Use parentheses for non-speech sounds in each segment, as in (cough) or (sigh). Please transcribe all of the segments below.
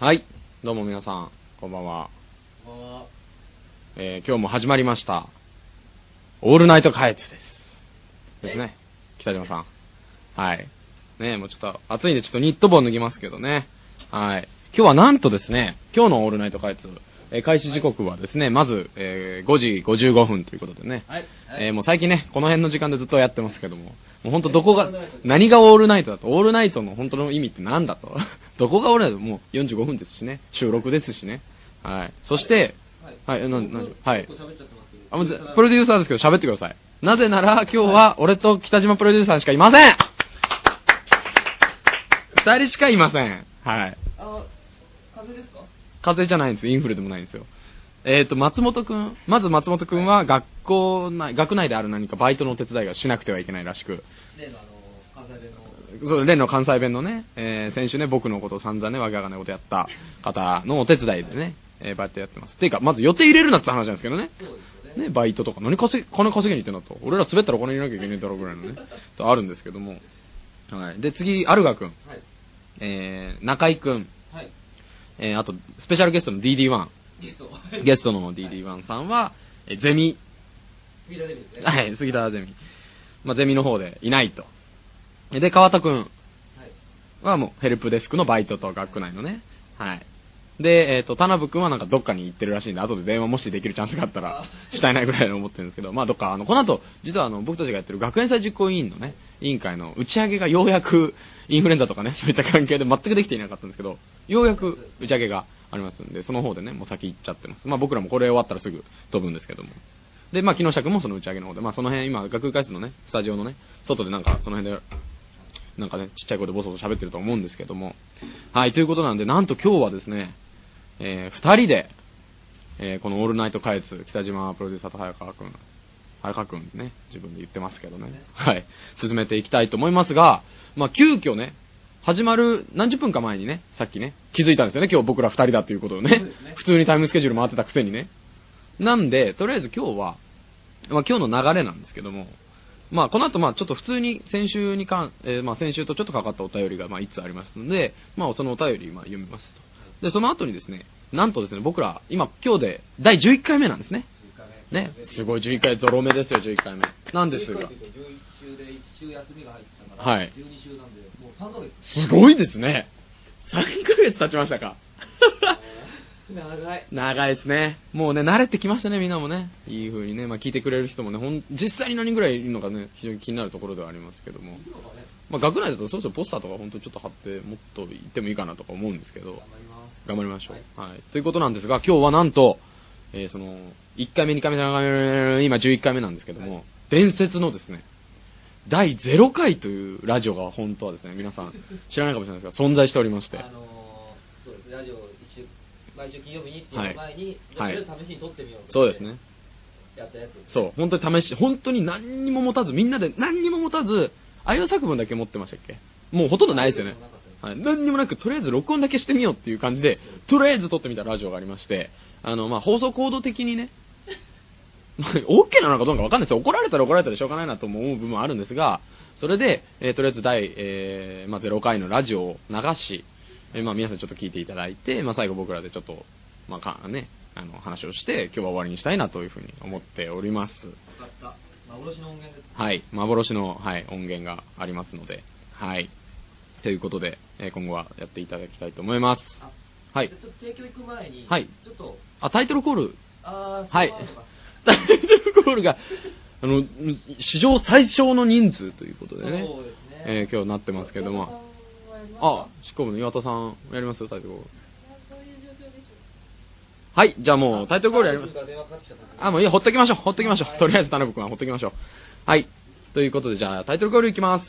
はい。どうも皆さん、こんばんは。こんばんは。えー今日も始まりました。オールナイトカエツです。ですね。北島さん。はい。ねもうちょっと暑いんでちょっとニット帽脱ぎますけどね。はい。今日はなんとですね、今日のオールナイトカエツ、えー開始時刻はですね、まず、えー5時55分ということでね。はい。えーもう最近ね、この辺の時間でずっとやってますけども、もう本当どこが、何がオールナイトだと、オールナイトの本当の意味って何だと。(laughs) どこがオールナイトもう45分ですしね、収録ですしね。はい。そして、はいえなんなんはい。あもうぜプロデューサーですけど喋ってください。なぜなら今日は俺と北島プロデューサーしかいません二人しかいません。はい。あ、風邪ですか？風邪じゃないんです。インフルでもないんですよ。えっ、と、松本くん。まず松本くんは学校内、学内である何かバイトのお手伝いがしなくてはいけないらしく。例のあの、関西弁の。そう、例の関西弁のね、えー先週ね、僕のことを散々ね、わけわかんないことやった方のお手伝いでね、えーバイトやってます。ていうか、まず予定入れるなって話なんですけどね。ね。ね、バイトとか、何稼ぎ、金稼ぎに行ってんだと。俺ら滑ったらお金入れなきゃいけないだろうぐらいのね、とあるんですけども。はい。で、次、アルガ君、はい。えー、中井君、はい。えー、あと、スペシャルゲストの DD1、ゲスト。ゲストの DD1 さんは、えーゼミ、杉田デビューですね。はい、杉田ゼミ。まあ、ゼミの方でいないと。で、川田君はい。はもうヘルプデスクのバイトと学区内のね。はい。で、えっ、と、田辺君はなんかどっかに行ってるらしいんで、後で電話もしできるチャンスがあったらあ、したいなぐらいに思ってるんですけど、まあどっか、あの、この後、実はあの、僕たちがやってる学園祭実行委員のね、委員会の打ち上げがようやく、インフルエンザとかね、そういった関係で全くできていなかったんですけど、ようやく打ち上げがありますんで、その方でね、もう先行っちゃってます。まあ僕らもこれ終わったらすぐ飛ぶんですけども。で、まあ木下君もその打ち上げの方で、まあその辺今、学部会室のね、スタジオのね、外でなんかその辺で、なんかね、ちっちゃい声でボソボソ喋ってると思うんですけども。はい、ということなんで、なんと今日はですね、えー、二人で、えーこのオールナイトカエツ、北島プロデューサーと早川くん、早川くんね、自分で言ってますけどね、はい、進めていきたいと思いますが、まあ、急遽ね、始まる何十分か前にね、さっきね、気づいたんですよね、今日僕ら二人だということをね。ね。普通にタイムスケジュール回ってたくせにね。なんで、とりあえず今日は、まあ、今日の流れなんですけども、まあ、この後、まあ、ちょっと普通に先週にかん、えーまあ、先週とちょっとかかったお便りが、まあ、いつありますので、まあ、そのお便り、まあ、読みますと。で、その後にですね、なんとですね、僕ら、今、今日で第11回目なんですね。ね、すごい11回、ゾロ目ですよ、11回目。なんですが11、週で1週休みが入ったから、はい12週なんで、もう3ヶ月。すごいですね。3ヶ月経ちましたか。長い。長いですね。もうね、慣れてきましたね、みんなもね。いい風にね、まあ聞いてくれる人もね、ほん、実際に何人ぐらいいるのかね、非常に気になるところではありますけども。まあ学内だとそろそろポスターとか本当にちょっと貼って、もっと行ってもいいかなとか思うんですけど頑、張ります。頑張りましょう。はい。ということなんですが、今日はなんと、えーその、1回目、2回目、3回目、今11回目なんですけども、はい伝説のですね、第0回というラジオが本当はですね、皆さん知らないかもしれないですが、存在しておりまして、あのー、そうです。ラジオ毎週金曜日にっていう前に、はいとりあえず試しに撮ってみようとそうですね。やったやつ。そう、本当に試し、本当に何にも持たず、みんなで何にも持たず、あいう作文だけ持ってましたっけ？もうほとんどないですよね。はい、何にもなく、とりあえず録音だけしてみようっていう感じで、とりあえず撮ってみたラジオがありまして、あの、まあ、放送コード的にね、(laughs) まあ OK なのかどうかわかんないですよ。怒られたら怒られたでしょうがないなと思う部分もあるんですが、それで、えーとりあえず第、えーまあ、0回のラジオを流し、えーまあ、皆さんちょっと聞いていただいて、まあ、最後僕らでちょっと、まあ、かね、あの、話をして、今日は終わりにしたいなというふうに思っております。幻の音源です。はい、幻の、はい、音源がありますので、はい。ということで、えー今後はやっていただきたいと思います。あはいちょっと提供行く前に、はいちょっと、あ、タイトルコール、あー、はい (laughs) タイトルコールが、あの、史上最小の人数ということでね、ですね。えー今日なってますけども、あ、しかも岩田さん、やりますよ、タイトルコール。はい、じゃあもうタイトルコールやります。あ、もういいや、ほっときましょう、ほっときましょう。はいとりあえず田辺君はほっときましょう。はい。ということで、じゃあタイトルコールいきます。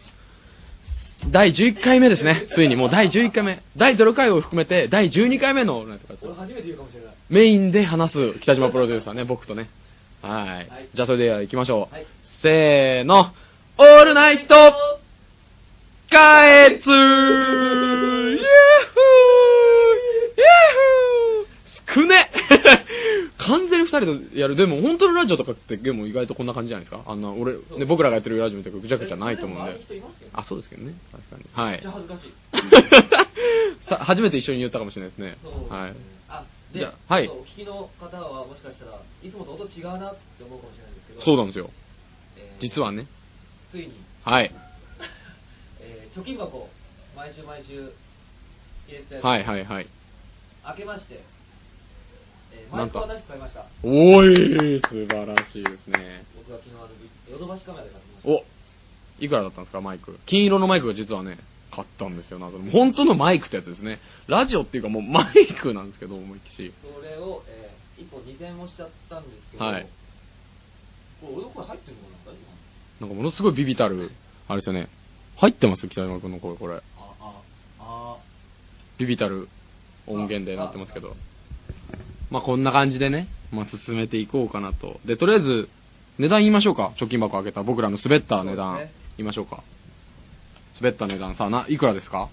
第11回目ですね。ついにもう第11回目。第0回を含めて第12回目の。メインで話す北島プロデューサーね、僕とね。はい。はいじゃあそれでは行きましょう。はいせーの。オールナイトカエツイエーフーイエーフー少ね完全に二人人でやる、でも本当のラジオとかってでも意外とこんな感じじゃないですか？あんな、俺、ね、僕らがやってるラジオみたいなぐちゃぐちゃないと思うんであそうですけどね。確かに。はいめっちゃ。恥ずかしい。さ (laughs) 初めて一緒に言ったかもしれないですね。はい。あ、で、じゃあはいお聞きの方はもしかしたらいつもと音違うなって思うかもしれないんですけど。そうなんですよ。えー実はね。ついに、はい。えー貯金箱毎週毎週入れてはいはいはい。開けまして、えー、マイクは新しく買いました。おい、素晴らしいですね。僕は昨日あのヨドバシカメラで買ってきました。おいくらだったんですか、マイク。金色のマイクが実はね、買ったんですよ。なんか本当のマイクってやつですね。ラジオっていうかもうマイクなんですけど、思いっきし。それを、えー、1本2000円もしちゃったんですけど、はいこれ俺の声入ってるのかな今なんかものすごいビビたる、あれですよね。入ってます北山君の声、これ。あ、あ、あ、ビビたる音源でなってますけど。まあこんな感じでね、まあ進めていこうかなと。で、とりあえず、値段言いましょうか。貯金箱開けた。僕らの滑った値段、言いましょうか。滑った値段。さあ、な、いくらですか？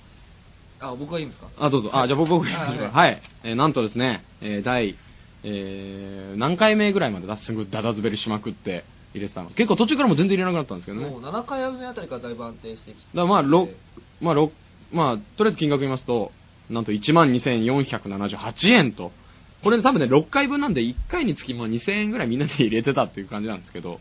あ、僕はいいんですか？あ、どうぞ。あ、じゃあ僕、僕、ははいい、はい。えーなんとですね、えー第、えー何回目ぐらいまでだ？すぐダダ滑りしまくって入れてたの。結構途中からも全然入れなくなったんですけどね。そう、7回目あたりからだいぶ安定してきて。だまあ、ろまあ、ろまあ、とりあえず金額言いますと、なんと12,478円と。これ多分ね、6回分なんで、1回につきまあ2000円ぐらいみんなで入れてたっていう感じなんですけど、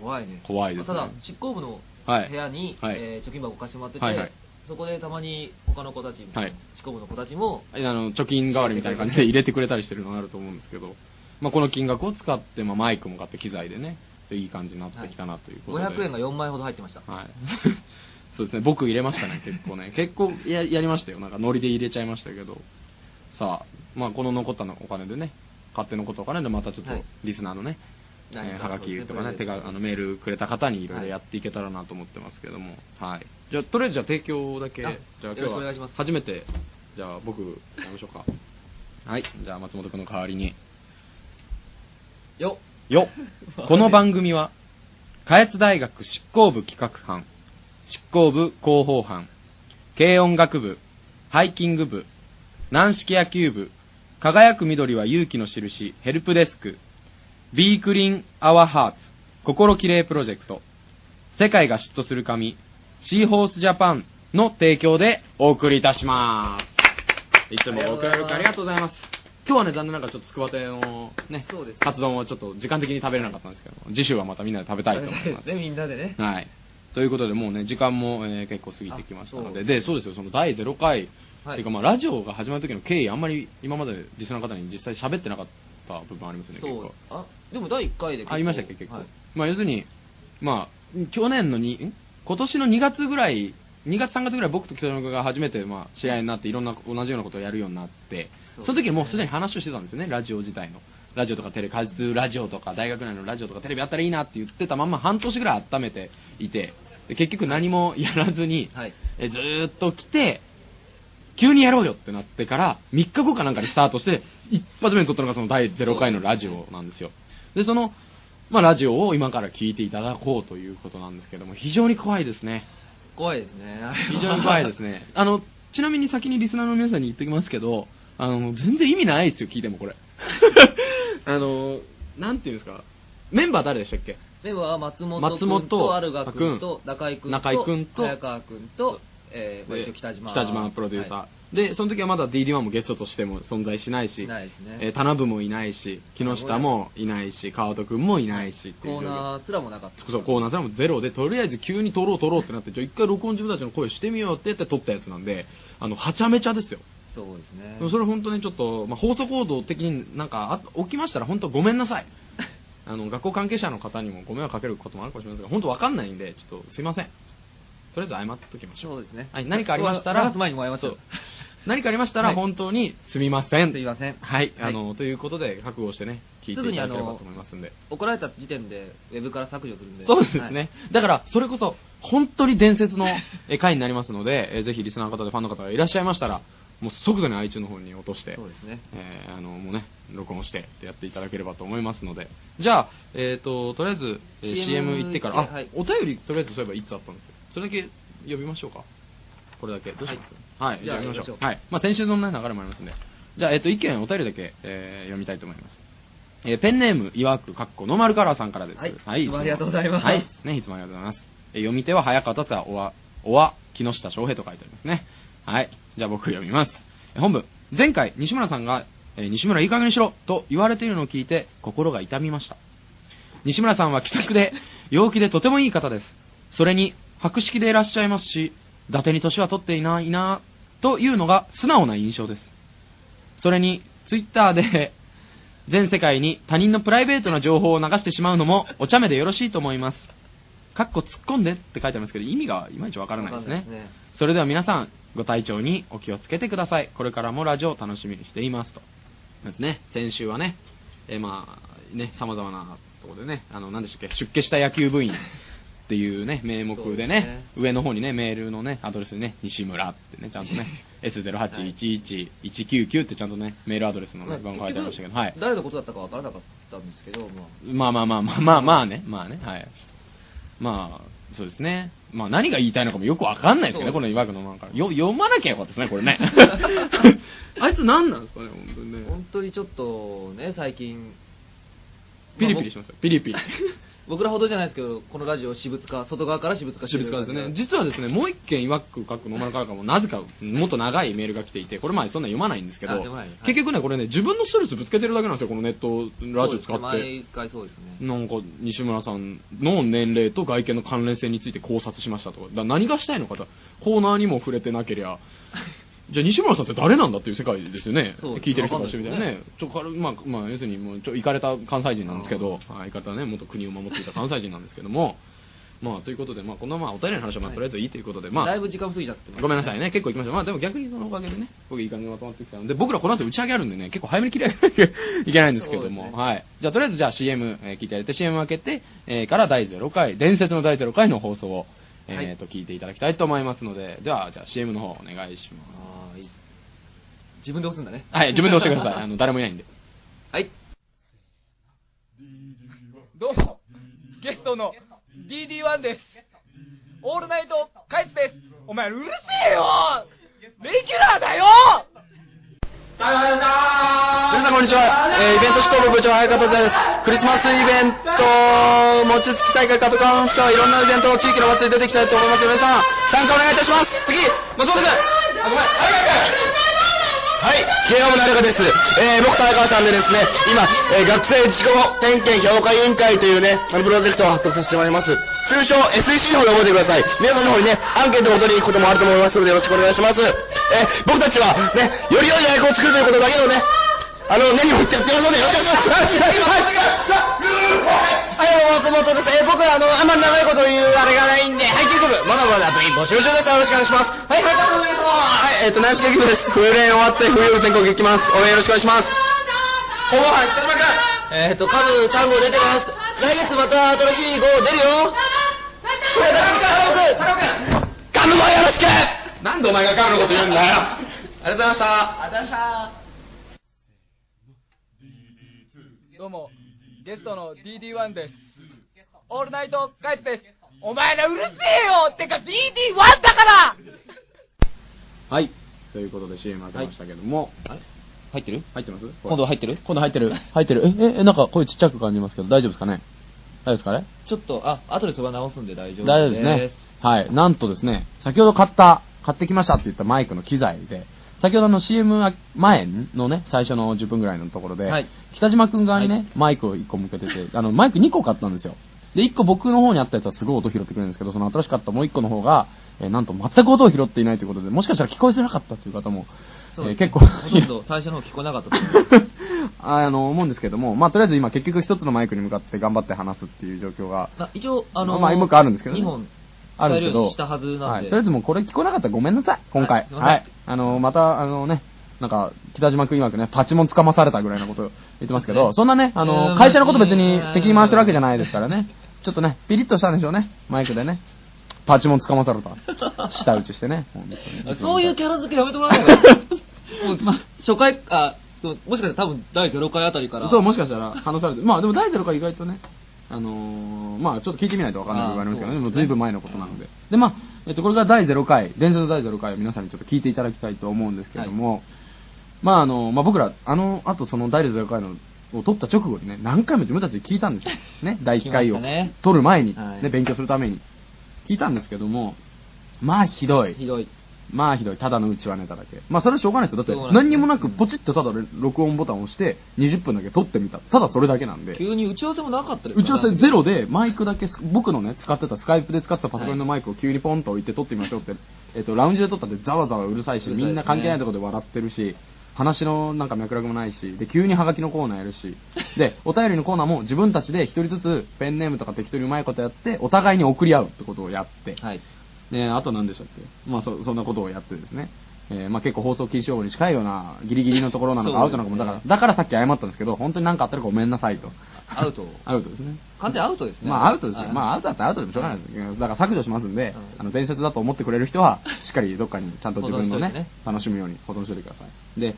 怖いね。怖いですねただ、執行部のはい部屋に、はいえー貯金箱貸してもらってて、はいはいそこでたまに他の子たちも、はい執行部の子たちも、あの、貯金代わりみたいな感じで入れてくれたりしてるのがあると思うんですけど、まあ、この金額を使って、まあ、マイクも買って機材でね、いい感じになってきたなということで。500円が4枚ほど入ってました。はい。(laughs) そうですね、僕入れましたね、結構ね。結構ややりましたよ。なんかノリで入れちゃいましたけど。さあ、まあこの残ったのお金でね、勝手残ったお金でまたちょっとはいリスナーのね、何かえーはがきとかね、ね手があのメールくれた方にいろいろやっていけたらなと思ってますけども、はい。じゃあ、とりあえずじゃあ提供だけ、あじゃあよろしくお願いします初めて、じゃあ僕、やりましょうか。はい、じゃあ松本君の代わりに。よよこの番組は、下越大学執行部企画班、執行部広報班、軽音楽部、ハイキング部、軟式野球部、輝く緑は勇気の印、ヘルプデスク、ビークリンアワーハーツ、心きれいプロジェクト、世界が嫉妬する紙、シーホースジャパンの提供でお送りいたします。いつもご協力ありがとうございます。今日はね、残念ながらちょっとつくば亭のね、そうですねカツ丼をちょっと時間的に食べれなかったんですけど、次週はまたみんなで食べたいと思います。ね、(laughs) みんなでね。はい。ということで、もうね、時間も、えー結構過ぎてきましたので、あそうで、そうですよ、その第0回、はいっていうかまあ、ラジオが始まる時の経緯、あんまり今までリスナーの方に実際喋ってなかった部分ありますよね、結構そう。。あ、でも第1回で結構ありましたっけ、結構。はいまあ、要するに、まあ、去年のに、ん？今年の2月ぐらい、2月3月ぐらい僕と北野君が初めて、まあ、試合になって、いろんな同じようなことをやるようになって、その時にもうすでに話をしてたんですよね、ラジオ自体の。ラジオとかテレビ、開通ラジオとか、大学内のラジオとかテレビあったらいいなって言ってたまんま半年ぐらい温めていて、で結局何もやらずに、はい。えずーっと来て、急にやろうよってなってから、3日後かなんかにスタートして、一発目に撮ったのがその第0回のラジオなんですよ。で、その、まあラジオを今から聞いていただこうということなんですけども、非常に怖いですね。怖いですね。(laughs) 非常に怖いですね。あの、ちなみに先にリスナーの皆さんに言っておきますけど、あの、全然意味ないですよ、聞いてもこれ。(laughs) あの、なんていうんですか、メンバー誰でしたっけ？では松本松君本とアルガ君と中井君と君と早川君と、えー、北島北島プロデューサー、はでその時はまだ DD1 もゲストとしても存在しないしいないですね、えー田辺もいないし木下もいない。し川戸君もいないしっていうコーナーすらもなかった。そうコーナーさんもゼロでとりあえず急に撮ろう撮ろうってなってじゃあ一回録音自分たちの声してみようって言って撮ったやつなんであのはちゃめちゃですよ。そうですね。それ本当にちょっと、まあ、放送行動的になんかあ起きましたら本当ごめんなさい。(laughs) あの学校関係者の方にもご迷惑かけることもあるかもしれませんが本当わかんないんでちょっとすいません。とりあえず謝っておきましょう。そうですね。はい、何かありましたら流す前にも謝っう何かありましたらはい。本当にすみません、すいません。はい、はい。あのということで覚悟してね聞いていただければと思いますんで。怒られた時点でウェブから削除するんで。そうですね、はい。だからそれこそ本当に伝説のえ (laughs) 回になりますので、えぜひリスナーの方でファンの方がいらっしゃいましたらもう即座に iTunes の方に落としてそうですね。えーあのもうね録音してやっていただければと思いますので。じゃあ、えー、ととりあえず、えー CM CM 行ってから、あ、はい。お便りとりあえずそういえばいつあったんですよ。それだけ呼びましょうかこれだけどうします？はい、じゃあ読みましょうはいまあ、先週の、ね、流れもありますんでじゃあ、えー、と意見お便りだけ、えー読みたいと思いますえーペンネーム、いわく、かっこ、ノーマルカラーさんからです。はいいつもありがとうございますはい。ね、いつもありがとうございます。えー読み手は早川達也、おわ、おわ、木下翔平と書いてありますね。はい。じゃあ僕読みます。えー本文、前回、西村さんが、えー西村いい加減にしろと言われているのを聞いて、心が痛みました。西村さんは気さくで、陽気でとてもいい方です。それに、博識でいらっしゃいますし、伊達に年は取っていないな、というのが素直な印象です。それに、ツイッターで、(laughs) 全世界に他人のプライベートな情報を流してしまうのも、お茶目でよろしいと思います。かっこ突っ込んでって書いてありますけど、意味がいまいちわからないですねね。それでは皆さん、ご体調にお気をつけてください。これからもラジオを楽しみにしていますと。ですね。先週はね、えーまあ、ね、様々なところでね、あの、何でしたっけ、出家した野球部員っていうね、名目でね、上の方にね、メールのね、アドレスにね、西村ってね、ちゃんとね、(laughs) S08111199 ってちゃんとね、メールアドレスのね、番号書いてありましたけど、はい。誰のことだったかわからなかったんですけど、まあ、まあまあまあまあまあまあね、まあね、はい。まあ、そうですね。まあ何が言いたいのかもよくわかんないですけどね、この岩国のなんか。よ読まなきゃよかったですね、これね。(laughs) あいつ何なんですかね、本当にね。本当にちょっとね、最近、ピリピリしますよ、ピリピリ。僕らほどじゃないですけど、このラジオ私物化、外側から私物化して私る物化ですね。実はですね、もう一件、いわく書くノーマルからかも、なぜか、もっと長いメールが来ていて、これまあそんな読まないんですけどはい、結局ね、これね、自分のストレスぶつけてるだけなんですよ、このネット、ラジオ使って。毎回そうですね。なんか、西村さんの年齢と外見の関連性について考察しましたとか、だ何がしたいのかと、コーナーにも触れてなけりゃ、じゃあ西村さんって誰なんだっていう世界ですよね。聞いてる人からしてみたらわかんね。ちょ軽まあ、まあ、要するにもう、ちょ、行かれた関西人なんですけど、はい、行かれたね、元国を守っていた関西人なんですけども、(laughs) まあ、ということで、まあ、このまあ、お便りの話はまあ、とりあえずいいということで、まあ、だいぶ時間過ぎちゃってごめんなさいね、結構行きました。まあでも逆にそのおかげでね、僕いい感じにまとまってきたので、僕らこの後打ち上げあるんでね、結構早めに切り上げなきゃいけないんですけども、(laughs) ねはい。じゃあとりあえずじゃあ CM、えー聞いてやれて CM 開けて、えーから第0回、伝説の第0回の放送を、えーと、聞いていただきたいと思いますので、では、じゃあ CM の方お願いします。あーいい自分で押すんだね。はい、自分で押してください。(laughs) あの、誰もいないんで。はい。どうも、ゲストの DD1 です。オールナイトカイツです。お前うるせえよレギュラーだよ皆さんこんにちは、えーイベント執行部部長早川です。クリスマスイベント餅つき大会カトカンスターいろんなイベント地域の祭り出ていきたいと思います。皆さん参加お願いいたします。次松本君あごめんはい、慶応部の中です。えー僕田中さんでですね、今、えー学生自己点検評価委員会というね、あのプロジェクトを発足させてもらいます。通称 SEC の方で覚えてください。皆さんの方にね、アンケートを取りに行くこともあると思いますのでよろしくお願いします。えー僕たちはね、より良い大学を作るということだけをね、あの、根に持ってやってますのでよろしくお願いします。はい、どうも、松本です。えー僕はあの、あんまり長いこと言うあれがないんで、配給部、まだまだ部員募集中です。よろしくお願いします。はい、はい、お願いします。はい、えっ、と、軟式野球部です。冬練終わって、冬部全国行きます。応援よろしくお願いします。ほぼはい、北島君。えっ、と、カム3号出てます。来月また。新しい号出るよ。これだけ頼むカムもよろしくなんでお前がカムのこと言うんだよ。ありがとうございました。ありがとうございました。どうも、ゲストの DD1 です。オールナイトカイツです。お前らうるせえよてか DD1 だから (laughs) はい。ということで CM 開けましたけども、あれ？入ってる？入ってます？今度入ってる？今度入ってる。入ってる。え、え、えなんか声ちっちゃく感じますけど、大丈夫ですかね？大丈夫ですかね？ちょっと、あ、後でそれは直すんで大丈夫です。大丈夫ですね。はい。なんとですね、先ほど買った、買ってきましたって言ったマイクの機材で、先ほどの CM 前のね、最初の10分ぐらいのところで、はい。北島くん側にね、はい。マイクを1個向けてて、(laughs) あの、マイク2個買ったんですよ。で、1個僕の方にあったやつはすごい音拾ってくれるんですけど、その新しかったもう1個の方が、えーなんと全く音を拾っていないということで、もしかしたら聞こえづらかったという方も、そうですね。えー結構、ほとんど最初の方聞こえなかったと思います。(laughs) あの、思うんですけども、まあ、とりあえず今結局一つのマイクに向かって頑張って話すっていう状況が、あ一応、あの、まあ、もう一個あるんですけどね。2本、あるんですけど、したはずなんで。はい、とりあえずもうこれ聞こえなかったらごめんなさい、今回。はいはい。あの、また、あのね、なんか、北島くん曰くね、パチモンつかまされたぐらいのこと言ってますけど、そんなね、あうの、ん会社のこと別にうん敵に回してるわけじゃないですからね、ちょっとね、ピリッとしたんでしょうね、マイクでね。パチモンつかまされた。舌打ちしてね。そういうキャラ付けやめてもらえないか (laughs) 初回、あ、そうもしかしたら多分第0回あたりから。そう、もしかしたら話されて、まあでも第0回意外とね、あのーまあちょっと聞いてみないとわかんない部分がありますけどね、もうずいぶん前のことなので。で、まあ、えっと、これが第0回、伝説の第0回を皆さんにちょっと聞いていただきたいと思うんですけれども、まああの、まあ僕ら、あの、あとその第0回のを撮った直後にね、何回も自分たちで聞いたんですよ。(laughs) ね、第1回を聞きましたね撮る前に、はいね、勉強するために。聞いたんですけども、まあひどい。ひどい。まあひどい。ただのうちはネタだけ。まあそれはしょうがないですよ。だって何にもなくポチッとただ録音ボタンを押して20分だけ撮ってみた。ただそれだけなんで。急に打ち合わせもなかったです打ち合わせゼロ。ロでマイクだけス僕のね使ってたスカイプで使ってたパソコンのマイクを急にポンと置いて撮ってみましょうって、(laughs) えっとラウンジで撮ったってざわざわうるさいしみんな関係ないところで笑ってるし話のなんか脈絡もないしで急にハガキのコーナーやるしでお便りのコーナーも自分たちで一人ずつペンネームとか適当にうまいことやってお互いに送り合うってことをやって、はい。ね、あと何でしたっけ、まあ、そそんなことをやってですね、えーまあ、結構放送禁止用語に近いようなギリギリのところなのかアウトなのかもだからだからさっき謝ったんですけど本当に何かあったらごめんなさいと。アウト。アウトですね。完全にアウトですね。まあアウトですよ、はい。まあアウトだったらアウトでもしょうがないです、だから削除しますんで、はい。あの伝説だと思ってくれる人はしっかりどっかにちゃんと自分のね楽しむように保存しておいてください。で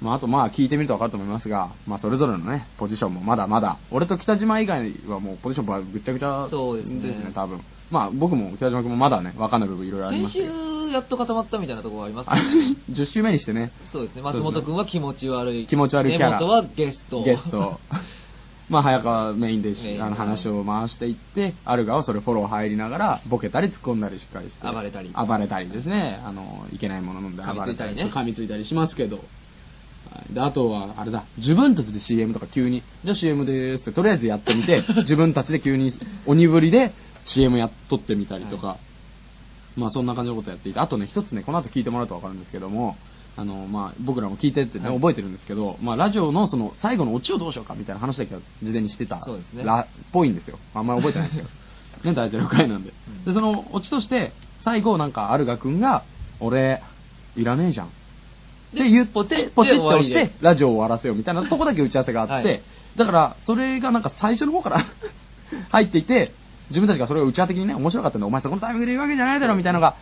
まあ、あとまあ聞いてみると分かると思いますが、まあ、それぞれのねポジションもまだまだ。俺と北島以外はもうポジションはぐっちゃぐちゃそうですね。多分。まあ僕も北島君もまだね分かんない部分いろいろありま先すけど。週やっと固まったみたいなところがありますあね。(laughs) 10週目にしてね。そうですね。松本君は気持ち悪い。気持ち悪いキャラ。根本はゲスト。ゲスト。(laughs) まあ早川メインであの話を回していってある側はそれフォロー入りながらボケたり突っ込んだりしっかりして暴れたり。暴れたりですね。あのいけないもの飲んで暴れたり噛みついたりね。噛みついたりしますけど。はいであとはあれだ自分たちで CM とか急にじゃあ CM ですってとりあえずやってみて (laughs) 自分たちで急に鬼ぶりで CM やっとってみたりとか、まあそんな感じのことやっていて、あとね、一つね、この後聞いてもらうと分かるんですけども、あの、まあ僕らも聞いてってね、はい覚えてるんですけど、まあラジオのその最後のオチをどうしようかみたいな話だけは事前にしてた、そうですねらっぽいんですよ。あんまり覚えてないんですよ。(laughs) ね、大体6回なんで。うんで、そのオチとして、最後なんか、アルガ君が、俺、いらねえじゃん。って言って、ポチッと押して、ラジオを終わらせようみたいなとこだけ打ち合わせがあって、はいだから、それがなんか最初の方から (laughs) 入っていて、自分たちがそれを打ち合わせ的にね、面白かったんで、お前そこのタイミングで言うわけじゃないだろみたいなのが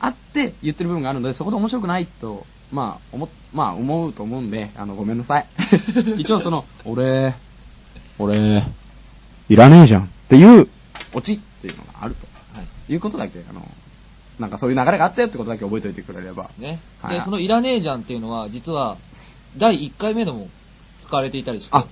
あって言ってる部分があるので、そこで面白くないと、まあ、思っ、まあ、思うと思うんで、あの、ごめんなさい。(laughs) 一応その、俺、俺、いらねえじゃんっていうオチっていうのがあると。はい。いうことだけ、あの、なんかそういう流れがあったよってことだけ覚えておいてくれれば。ね。はいで、そのいらねえじゃんっていうのは、実は、第1回目でも使われていたりして。あ、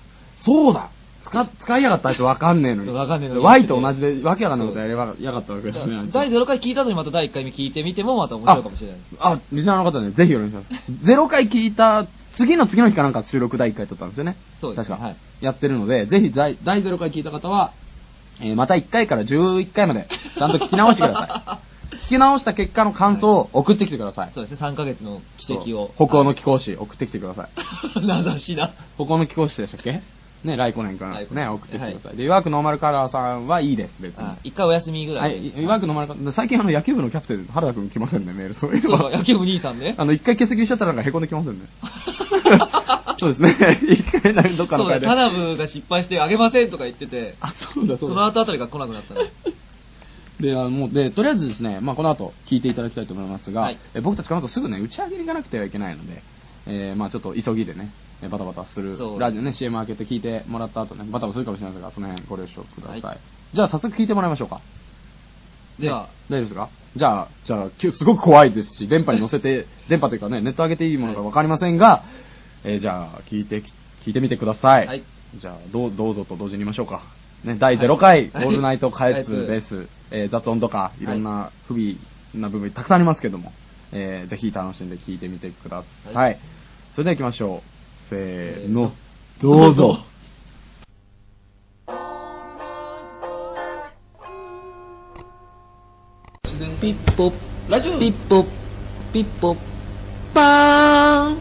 そうだ使使いやがった人わかんねえのに。わかんねえのに Y と同じでわけわかんないことやればやがったわけですね。第0回聞いた後にまた第1回目聞いてみてもまた面白いかもしれない。あ、リスナーの方ね、ぜひお願いします。0回聞いた、次の次の日かなんか収録第1回撮ったんですよね。そうですね確か。はいやってるので、ぜひ第第0回聞いた方は、えーまた1回から11回まで、ちゃんと聞き直してください。(laughs) 聞き直した結果の感想を送ってきてください。そうですね、3ヶ月の奇跡を。北欧の貴公子、送ってきてください。名指しだ。北欧の貴公子でしたっけ？ね、来年からね、送ってきてください。で、いわくノーマルカラーさんはいいです、別に。あ一回お休みぐらはいい、いわくノーマルカラー、最近あの野球部のキャプテン、原田くん来ませんね、メール。そういうの野球部兄さんね。あの、一回欠席しちゃったらなんか凹んできませんね。(laughs) そうですね。(laughs) 一回なんかどっかのそうだ、会で。タナブが失敗してあげませんとか言ってて、あ、そうだ、そだ。そうの後あたりが来なくなったね。で、あのもう、で、とりあえずですね、まあ、この後聞いていただきたいと思いますが、はい。え僕たちこの後すぐね、打ち上げに行かなくてはいけないので、えーまあちょっと急ぎでね、えバタバタするそう、ラジオね、CM 開けて聞いてもらった後ね、バタバタするかもしれないですが、その辺ご了承ください。はい。じゃあ早速聞いてもらいましょうか。では、大丈夫ですか？じゃあ、じゃあ、すごく怖いですし、電波に乗せて、電波というかね、ネット上げていいものかわかりませんが、えーじゃあ、聞いて、聞いてみてください。はい。じゃあ、どう、どうぞと同時に言いましょうか。ね、第0回、はい。オールナイトカエツはいです。えー雑音とか、いろんな不備な部分たくさんありますけども、えーぜひ楽しんで聞いてみてください。はいそれでは行きましょう。せーの、どうぞ。ピッポッ、ラジオピッポッ、ピッポッ、パーン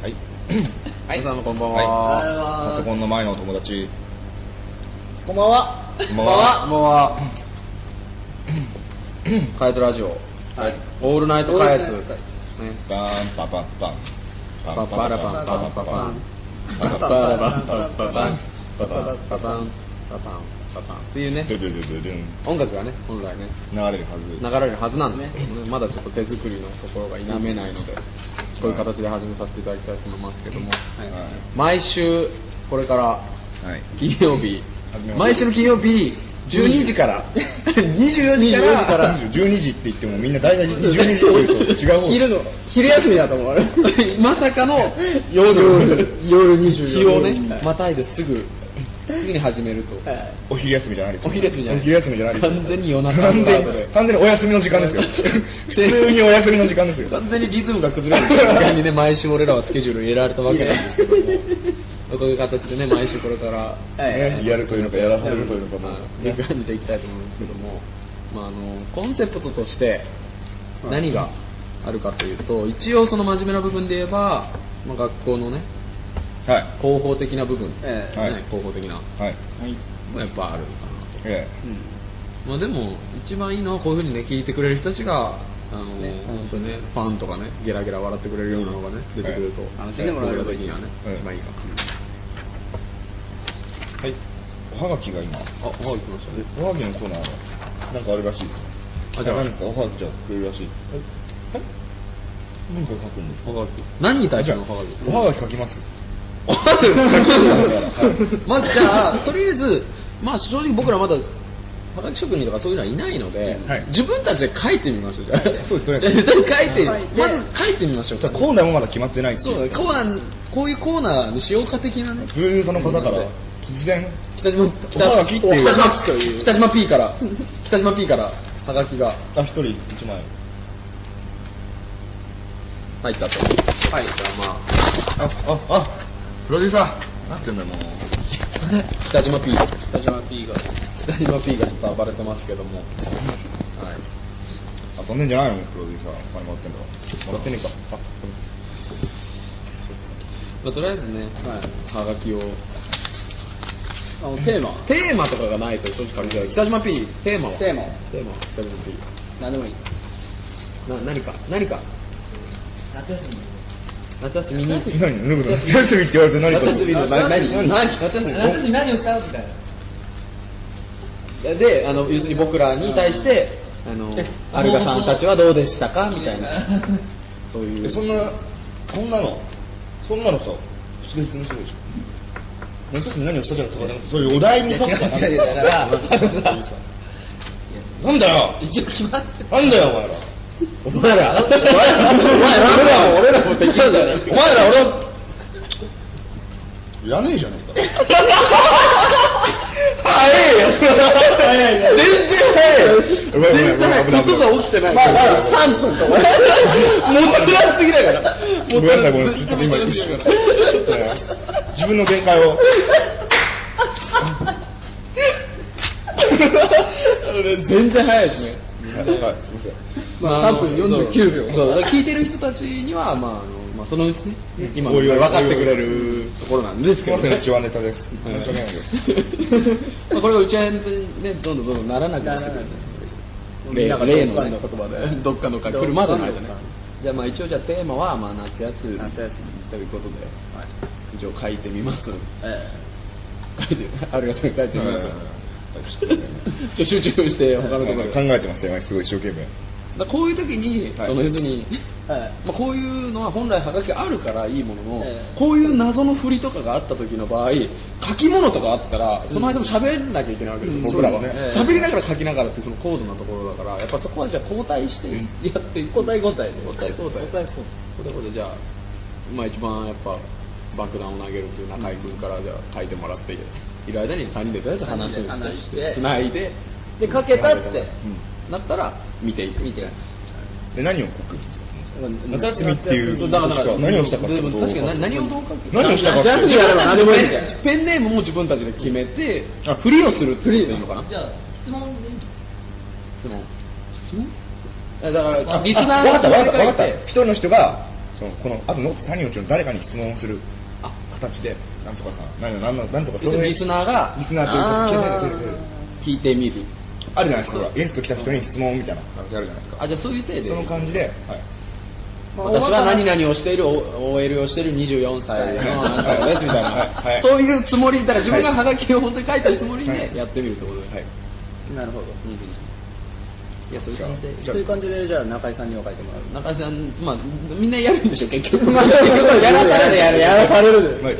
はい。(laughs) 皆さんこんばんはいは。パソコンの前のお友達。こんばんは。こんばんはこんばんは。カエトラジオ。はい。オールナイトカエトね。パンパパンパン。パッパラパンパンパンパン。パッパラパンパンパンパン。パッパラパンパンパンパン。パパパパンパパンパパンっていうねドゥドゥドゥドゥドゥン音楽がね本来ね流れるはず。流れるはずなんでねまだちょっと手作りのところが否めないのでこういう形で始めさせていただきたいと思いますけどもはい。毎週これからはい。金曜日毎週の金曜日12時から。24時か24時から。ら12時って言ってもみんな大体12時って言うと違う方昼の昼休みだと思う。(laughs) まさかの夜。夜24日をねはい。またいですぐすぐに始めると。はい。お昼休みじゃないですよ。お昼休みじゃない。お昼休みじゃないですよ。完全に夜中完全にお休みの時間ですよ。(laughs) 普通にお休みの時間ですよ。完全にリズムが崩れる時間にね毎週俺らはスケジュール入れられたわけなんですけども (laughs) こういう形でね (laughs) 毎週これからはいねやるというのかやらされるというのかも。まあい。う感じでいきたい。と思うんですけども、まあ、あのコンセプトとして何があるかというと一応その真面目な部分で言えば、まあ、学校のねはい。広報的な部分、ええ。はい。ね広報的な。はい。まあやっぱあるのかなと。え。まあ、でも一番いいのはこういうふうにね聞いてくれる人たちがあの、ね本当にね。ファンとかねゲラゲラ笑ってくれるようなのがね出てくると、楽しんでもらえればいい僕ら的にはね、うん一番い。いかはい。おはがきが今。あおはがき来ましたね。おはがきのコーナー。なんかあるらしいですねあじゃあ。何ですか？おはがきじゃあくれるらしい。はい。文化書くんですか？おはがき。何に対してのおはがき？おはがき書きます。まずじゃあとりあえずまあ正直僕らまだはがき職人とかそういうのはいないので、はい。自分たちで書いてみましょう。じゃあそうですとりあえずじゃあ書いて、はい。まず書いてみましょう。コーナーもまだ決まってないっていそうコーナーこういうコーナーにしようか的なね。プロデューサーの方から突然北島北島という。北島 P から。北島 P からはがきが。あ一人一枚。入ったと。はいじゃあまあ。あああプロデューサー。なってんだよもう。北島 P 北島 P が。北島 P がちょっと暴れてますけども。はい。遊んでんじゃないの？プロデューサー。お金もらってんだろもらってねえか。あまあ、とりあえずね、はい、はがきを。あの (laughs) テーマ。テーマとかがないと正直じゃあ北島 P テーマは？テーマ。テーマ。は北島 P 何でもいい。な何か？何か？夏休み夏休みに。何何夏休みって言われて何夏休みの何？何？何夏休み夏休み何をした？みたいな。であの要するに僕らに対してあのアルガさんたちはどうでしたか？みたいな。そういう。えそんなそんなの？そんなのさ普通にするでしょ？夏休み何をしたじゃなくてそういうお題に沿ったいやいやだから (laughs) なんだよ！一応決まってなんだよお前らお前ら。お前ら俺らも敵なんだねお前ら俺をいらねえじゃねえか。早いよ全然早いよ全然早い危ない危ないことが起きてないまだ3分とか。もったいすぎないか。らごめんなさいごめんなさいちょっと今一瞬自分の限界を全然早いですねはいすいまあ、3分49秒。そう聞いてる人たちには、まああのまあ、そのうちね、今、分かってくれるところなんですけど、すいませんうちはネタです申し訳ない。(laughs) まあこれがうちはね、どんどんどんどんならなくなってくる。んなが例の、ね、の言葉で (laughs) どっかのか来るまでの間ね。じゃあまあ一応じゃあテーマはまあ夏休み。夏休ということで、一応書いてみます。え (laughs) 書いてありがとう書いてみます、はいち (laughs) ょ集中して他のところ考えてました (laughs) よすごい一生懸命。だこういう時に、はい。その要するに、えはい。まあ、こういうのは本来はがきあるからいいものの、ええ。こういう謎の振りとかがあった時の場合書き物とかあったらその間も喋んなきゃいけないわけです、うん僕らは。そうです喋、りながら書きながらってその高度なところだからやっぱそこはじゃあ交代してやって交代交代で。交代交代。交代交代。交代交代じゃあ、まあ、一番やっぱ爆弾を投げるっていう中居君からじゃあ書いてもらっている間に3人でとりあえず話す話して。つないで。で書けたってなったら見ていく。見ていく。で何を書くんですか？うん夏休みっていうだから何をしたかって確かに何をどう書く何をしたかって夏休みやれば何でもいいみたいなペペンネームも自分たちで決めてあフリをするフリーでいいのかなじゃあ質問でいい質問質問えだからあリスナーあわかったわかったわかった一人の人がそのこのあとノート3人のうちの誰かに質問をするあ形でなんとかさん。何々何々なんとかそれリスナーがリスナーというか聞いてみる。あるじゃないですか。ゲスト来た人に質問みたいな。感じあるじゃないですか。あじゃあそういう体で。その感じで、はい、私は何々をしている OL をしている24歳のあなたですみたいな、はい。はい。そういうつもりだから自分がはい。ハガキを本当に書いてるつもりはい。でやってみるってことで、はい、なるほどいやそういう感じで。じゃあ。そういう感じでじゃあ中井さんには書いてもらう中井さん、まあ、みんなやるんでしょ、結局。まあ、結局やらされる、やる、やらされる。はい。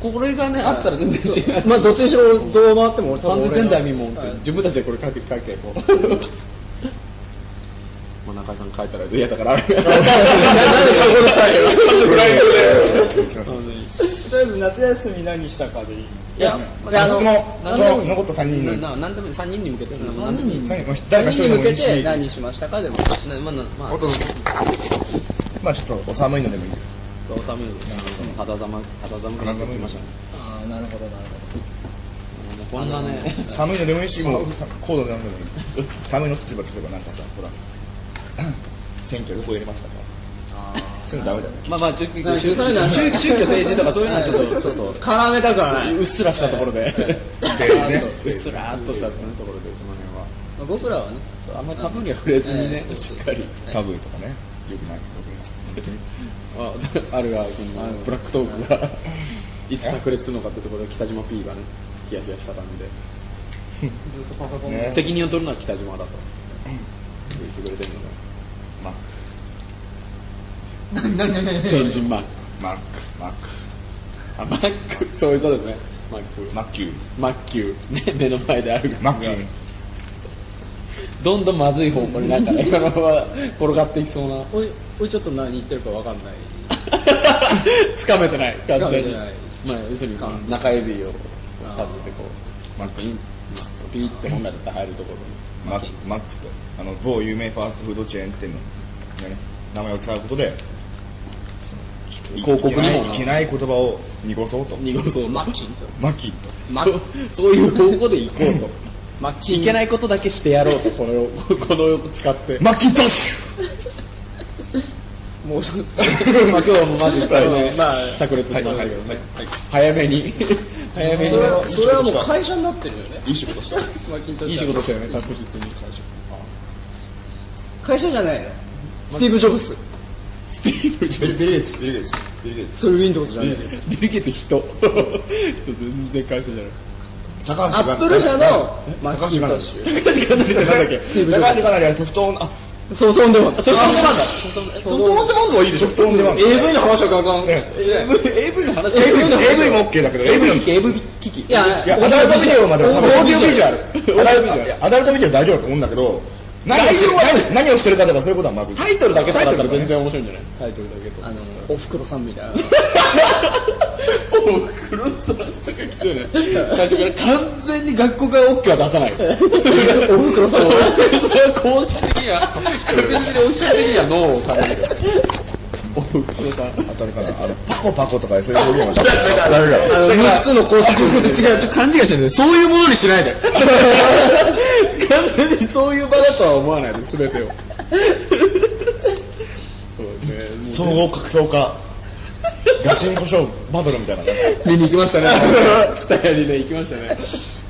これがねあったら全然違う。まあどっちにしろどう回っても俺多分完全前代未聞って、はい。自分たちでこれ書け書けこう。まあ中井さん書いたら嫌だから。あ (laughs) れなんでなんで書こうとしたんやろフライングでとりあえず夏休み何したかでいいいやあであの残った3人に。なんでも三人に向けて三人3に向けて何しましたかでもなまあなまあ。まあちょっとお寒いのでもいいよ。そう寒いのその肌寒肌寒くなってきました。ねああなるほどなるもうこんなね。寒いのでもいいしもう高度でもいい。寒いのって言えば例えばなんかさほら (coughs) 選挙どこ入れましたか？そういうのダメだよ。ねまあまあ、宗宗教政治とかそういうのはちょっと、ちょっと、絡めたくはない。うっすらしたところで、(laughs) ね。(laughs) うっすらーっとしたところで、その辺は。まあ僕らはねそうあんまりタブーには触れずにねえ、え。しっかり。タブーとかね。よくないよくないああるが、ブラックトークが、(laughs) いつ炸裂するのかってところで、北島 P がね、ヒヤヒヤした感じで、ね。責任を取るのは北島だと。言ってくれてるのが、マ (laughs) ッ天神マック。クマック。マックあ、マック、そういうことですね。マック。マッキュー。マッキュー、ね、目の前であるマッキュー。どんどんまずい方向になんかね、(laughs) このまま転がっていきそうな。おいおいちょっと何言ってるかわかんない。(laughs) つかめてない、完全に。掴めてない。まあ、要するにか中指を立ててこう、マックピン、まあ、そのピーって本来だったら入るところに。マック。マックと。あの某有名ファーストフードチェーン店の、ね、名前を使うことで広告にもいけない言葉を濁そうと。濁そうマッキンと。マッキーと。まそうそういう方向で行こうと。マッキンいけないことだけしてやろうと、この、(laughs) このを使って。マッキントッシもうちょっまあ今日はもうまず一回ね、まあ炸裂しましたけどね。はい。早めに。早めにね。それはもう会社になってるよね。ュいい仕事した。マッキントッシュいい仕事したよね、確実に。会社じゃないの？スティーブ・ジョブスビルビル・ゲイツビル・ゲイツビル・ゲイツそれ Windows じゃないビル・ゲイツ人。全然会社じゃない。高アップル社のマッキントッシュ高橋が何ってなんだっけ高橋かなりはソフトオンあソフトオンデマンドソフトオンデマンドソフトオンデマンドはいいでしょソフトオンデマンド AV の話はガンね AV の話 AV も OK だけど AV の AV 機器いやいやアダルトビデオまでは多分オーディオビジュアルアダルトアダルトビデオ大丈夫だと思うんだけど何をしてる何何をしてるかとかそういうことはまず。タイトルだけとかだったら全タイトルとかね然面白いんじゃない？タイトルだけとあのおふくろさんみたいな。おふくろさんとか来てね。最初から完全に学校から OK は出さない。おふくろさん。公式的には確実にオフィシャル的にはノーをされる。おふくろさん。当たるかなあのパコパコとかそういう表現はダメだあの6つの公式違う、ちょっと勘違いしてるんで、そういうものにしないで。(laughs) に (laughs) そういう場だとは思わないで、すべてを。(laughs) そうね、もう総合格闘家。ガチンコショーバトルみたいな。ね見に行きましたね。(laughs) 二人にね、行きましたね。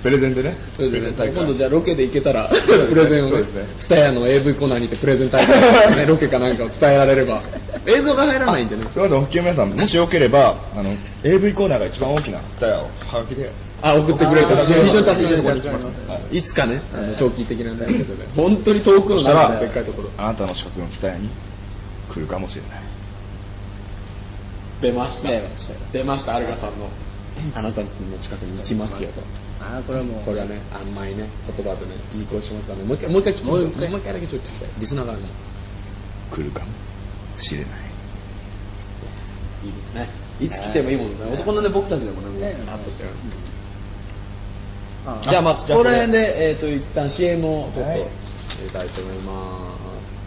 プレゼンでね。プレゼン今度じゃあロケで行けたら、プレゼンをねそうですね、スタヤの AV コーナーに行ってプレゼン大会、ね、ロケかなんかを伝えられれば、映像が入らないんでね。それでお聞きの皆さんもしよければあの AV コーナーが一番大きなスタヤをはがきであ、送ってくれた。非常に助かるところに助かりますい。つかね、あの長期的なね、ことで、(laughs) 本当に遠くの中のでっかいところ。あなたの近くのスタヤに来るかもしれない。出ました出ましたアルガさんの。あなたの近くに行きますよと。あこれはもう。これはね甘いね言葉でねいい声しますからね。もう一回もう一回聞きもう一回。もう一回だけちょっと聞きたい。リスナー側に。来るかもしれない。いいですね。いつ来てもいいもんね。男のね僕たちでもねもうね。パッとしてるあじゃあまあこじゃあこら辺で。えっと一旦 CM をちょっとはい。入れたいと思います。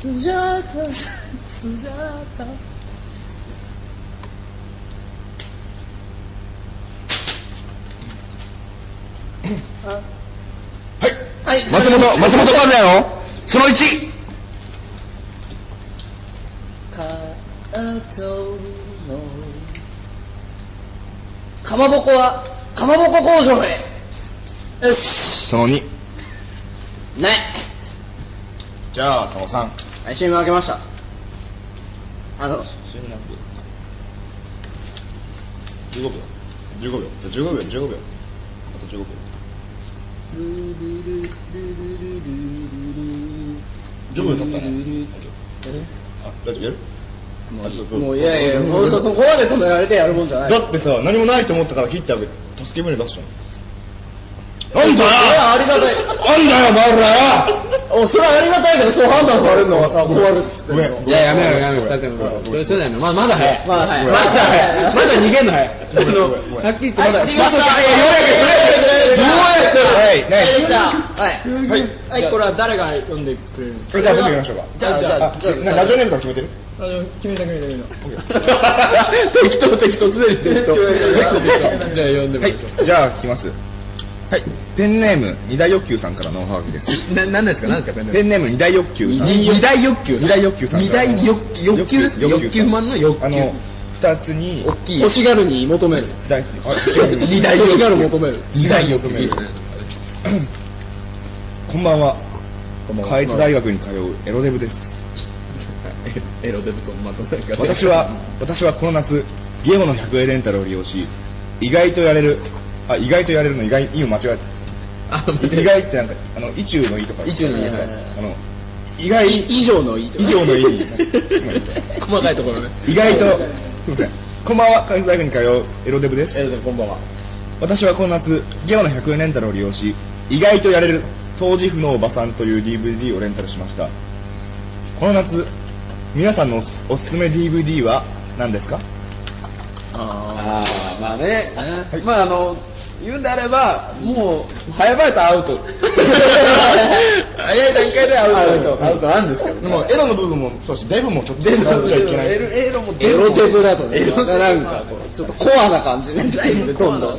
スジャータスジャータあ。はい、はい。松本松本和也のその1カートのかまぼこはかまぼこ工場へ。よし。その2ない。じゃあその3はい CM 開けました。あの15秒15秒じゃあ15秒。15秒。あと15秒。15秒経ったね。あ大丈夫やるもういやいやもうそそこまで止められてやるもんじゃない。だってさ何もないと思ったから切ってあげて助け舟出したのなんだよそれはありがたいなんだよバカよおそれはありがたいけどそう判断されるのがさ困るっつってんいや、やめろやめろ、二人とも。それ、それだよね。ままだ早い。まだ早いまだ早い。まだ逃げんの早い。はっきり言ってまだ。はい切りましたいやようやく、ようやく。はいねじゃあはいはいはいこれは誰が読んでくれるじゃあ僕読みましょうかじゃあじゃあラジオネームとか決めてるあの決めた決めた決め適当適当、すでに適当。じゃあ読んでみましょはいじゃあ聞きますはい。ペンネーム二大欲求さんからのおはがきです。う。な、なんですか？なんですか？ペンネーム。ペンネーム二大欲求さん。二大欲求。二大欲求さん。二大欲欲求。です欲求？満の欲求。あの二つに。大きい。欲しがるに求める。二大あ違う二大欲欲しがる求める。二大欲求。いいですねこんばんは。下越大学に通うエロデブです。(laughs) エロデブとまとめが私は私はこの夏ゲームの100円レンタルを利用し意外とやれるあ意外とやれるの意外意を間違えてますあ意外ってなんかあの意中の意とか。意中の意はいはいあの意外。以上のいいとか。以上の意 (laughs) 細かいところね。意外とすみません。こんばんは海津大学に通うエロデブです。エロデブこんばんは。私はこの夏ゲオの100円レンタルを利用し意外とやれる掃除婦のおばさんという DVD をレンタルしました。この夏皆さんのおすおすすめ DVD は何ですか？ああまあね、はい。まああの言うんであればもう早々とアウト。早い段階でアウトアウトなんですけど。でもエロの部分もそうしデブもちょっと使っちゃいけない。エロもエロデブだとね。なんかちょっとコアな感じになっちゃう。のでどんどん。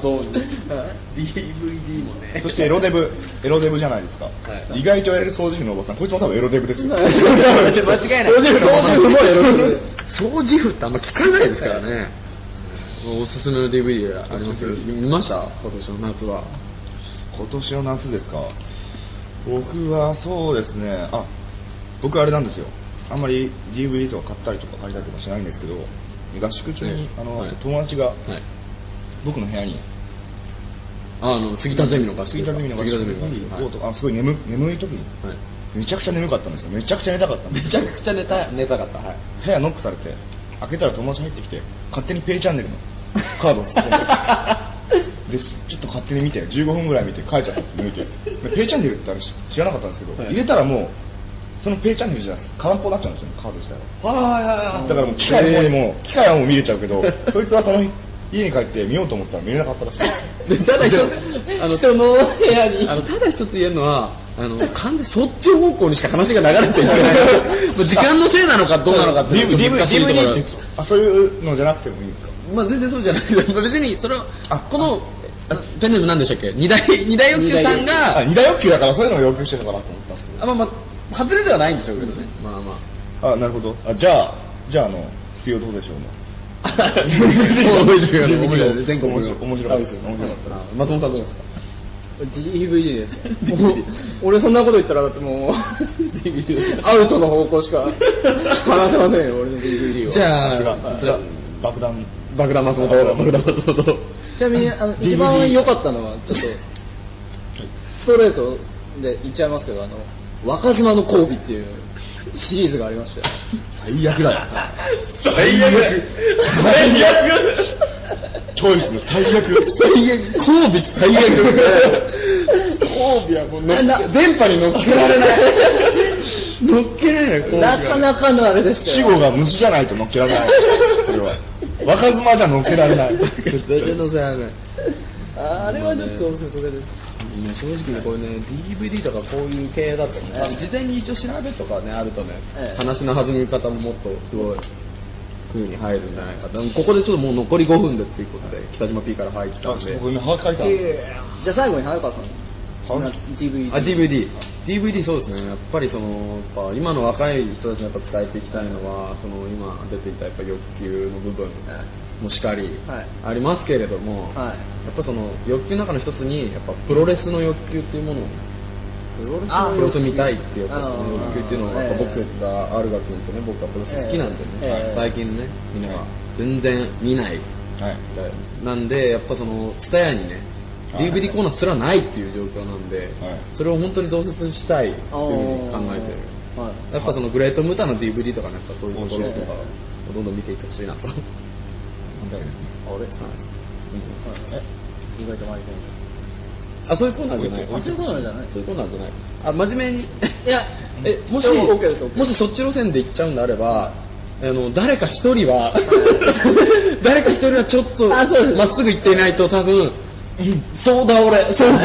DVD もね。そしてエロデブエロデブじゃないですか、い。意外とやれる掃除婦のおばさんこいつも多分エロデブですよ。(laughs) 間違いない。掃除婦もエロデブ。掃除婦ってあんま聞かないですからねおすすめの DVD があります？よ見ました？今年の夏は。今年の夏ですか？僕はそうですね。あ僕あれなんですよ。あんまり DVD とか買ったりとか借りたりとかしないんですけど合宿中に、あの、はい。友達がはい。僕の部屋にあの杉田ゼミの合宿杉田ゼミの合宿。杉田ゼミの合に宿行こうとあすごい眠眠い時にはい。めちゃくちゃ眠かったんですよ。めちゃくちゃ寝たかっためちゃくちゃ寝た寝たかった。はい。部屋ノックされて開けたら友達入ってきて勝手にペイチャンネルの (laughs) カードを突っ込んででちょっと勝手に見て15分ぐらい見て帰っちゃった。抜いてでペイチャンネルってあれ知知らなかったんですけど、はい。入れたらもうそのペイチャンネルじゃ空っぽになっちゃうんですよカード自体は。はいはいはいだからもう機械の方にも機械はもう見れちゃうけどそいつはその家に帰って見ようと思ったら見れなかったらしい。(laughs) でただ一つ (laughs) あの人の部屋に。あのただ一つ言えるのはあの完全にそっち方向にしか話が流れていない。(laughs) もう時間のせいなのかどうなのかっていうの DVD が難しいところ。DVD ってあそういうのじゃなくてもいいんですか？まあ全然そうじゃない。けど別にそれはあこのあペンネーム何でしたっけ？二大二大欲求さんあが二大欲求。だからそういうのを要求してるのかなと思ったんですけど。あまあまあ外れではないんでしょうけどね。まあまあ。あなるほど。あじゃあじゃああの水曜どうでしょうの全 (laughs) 国面白い面白かった松本さんどうですか DVD です俺そんなこと言ったらだってもうアウトの方向しか話せませんよ俺の DVD は。じゃあさすが。じゃあ爆弾。爆弾松本。爆弾松本。ちなみにあの一番良かったのはちょっとストレートで言っちゃいますけどあの若妻の交尾っていうシリーズがありまして。最悪だよ。最悪。最悪チョイスの最悪。最悪。交尾最悪交尾はもう電波に乗っけられない。乗っけられない。なかなかのあれでしたよ。死後が虫じゃないと乗っけられない。それは。若妻じゃ乗っけられない。(laughs) 絶対乗せられないあれはちょっとおすすめで。すね正直ねこういうね DVD とかこういう系だとね、事前に一応調べとかねあるとね、ええ。話の弾み方ももっとすごい風に入るんじゃないかと。ここでちょっともう残り5分でっていうことで北島 P から入ったんで。じゃあ最後に早川さん。DVD あ DVD DVD そうですね。やっぱりそのやっぱ今の若い人たちにやっぱ伝えていきたいのはその今出ていたやっぱ欲求の部分もしかりはい。ありますけれども、はい。やっぱその欲求の中の一つにやっぱプロレスの欲求っていうものをプロレスプロレス見たいっていう欲求っていうのはやっぱ僕がアルガ君とね僕はプロレス好きなんでね、ええ。最近ねみんなが全然見ない。はい。なんでやっぱその TSUTAYA にねはい DVD コーナーすらないっていう状況なんで、はい。それを本当に増設したいっていうふうに考えてる。はい。やっぱそのグレートムタの DVD とかねやっぱそういうところとかをどんどん見ていってほしいなとあれ？え意外とマイクあそういうコーナーじゃないあそういうコーナーじゃない。そういうコーナーじゃない。あ真面目に。いやえもし OK です OK もしそっち路線で行っちゃうんであればあの誰か一人は (laughs) 誰か一人はちょっとまっすぐ行っていないと多分そうだ俺そうで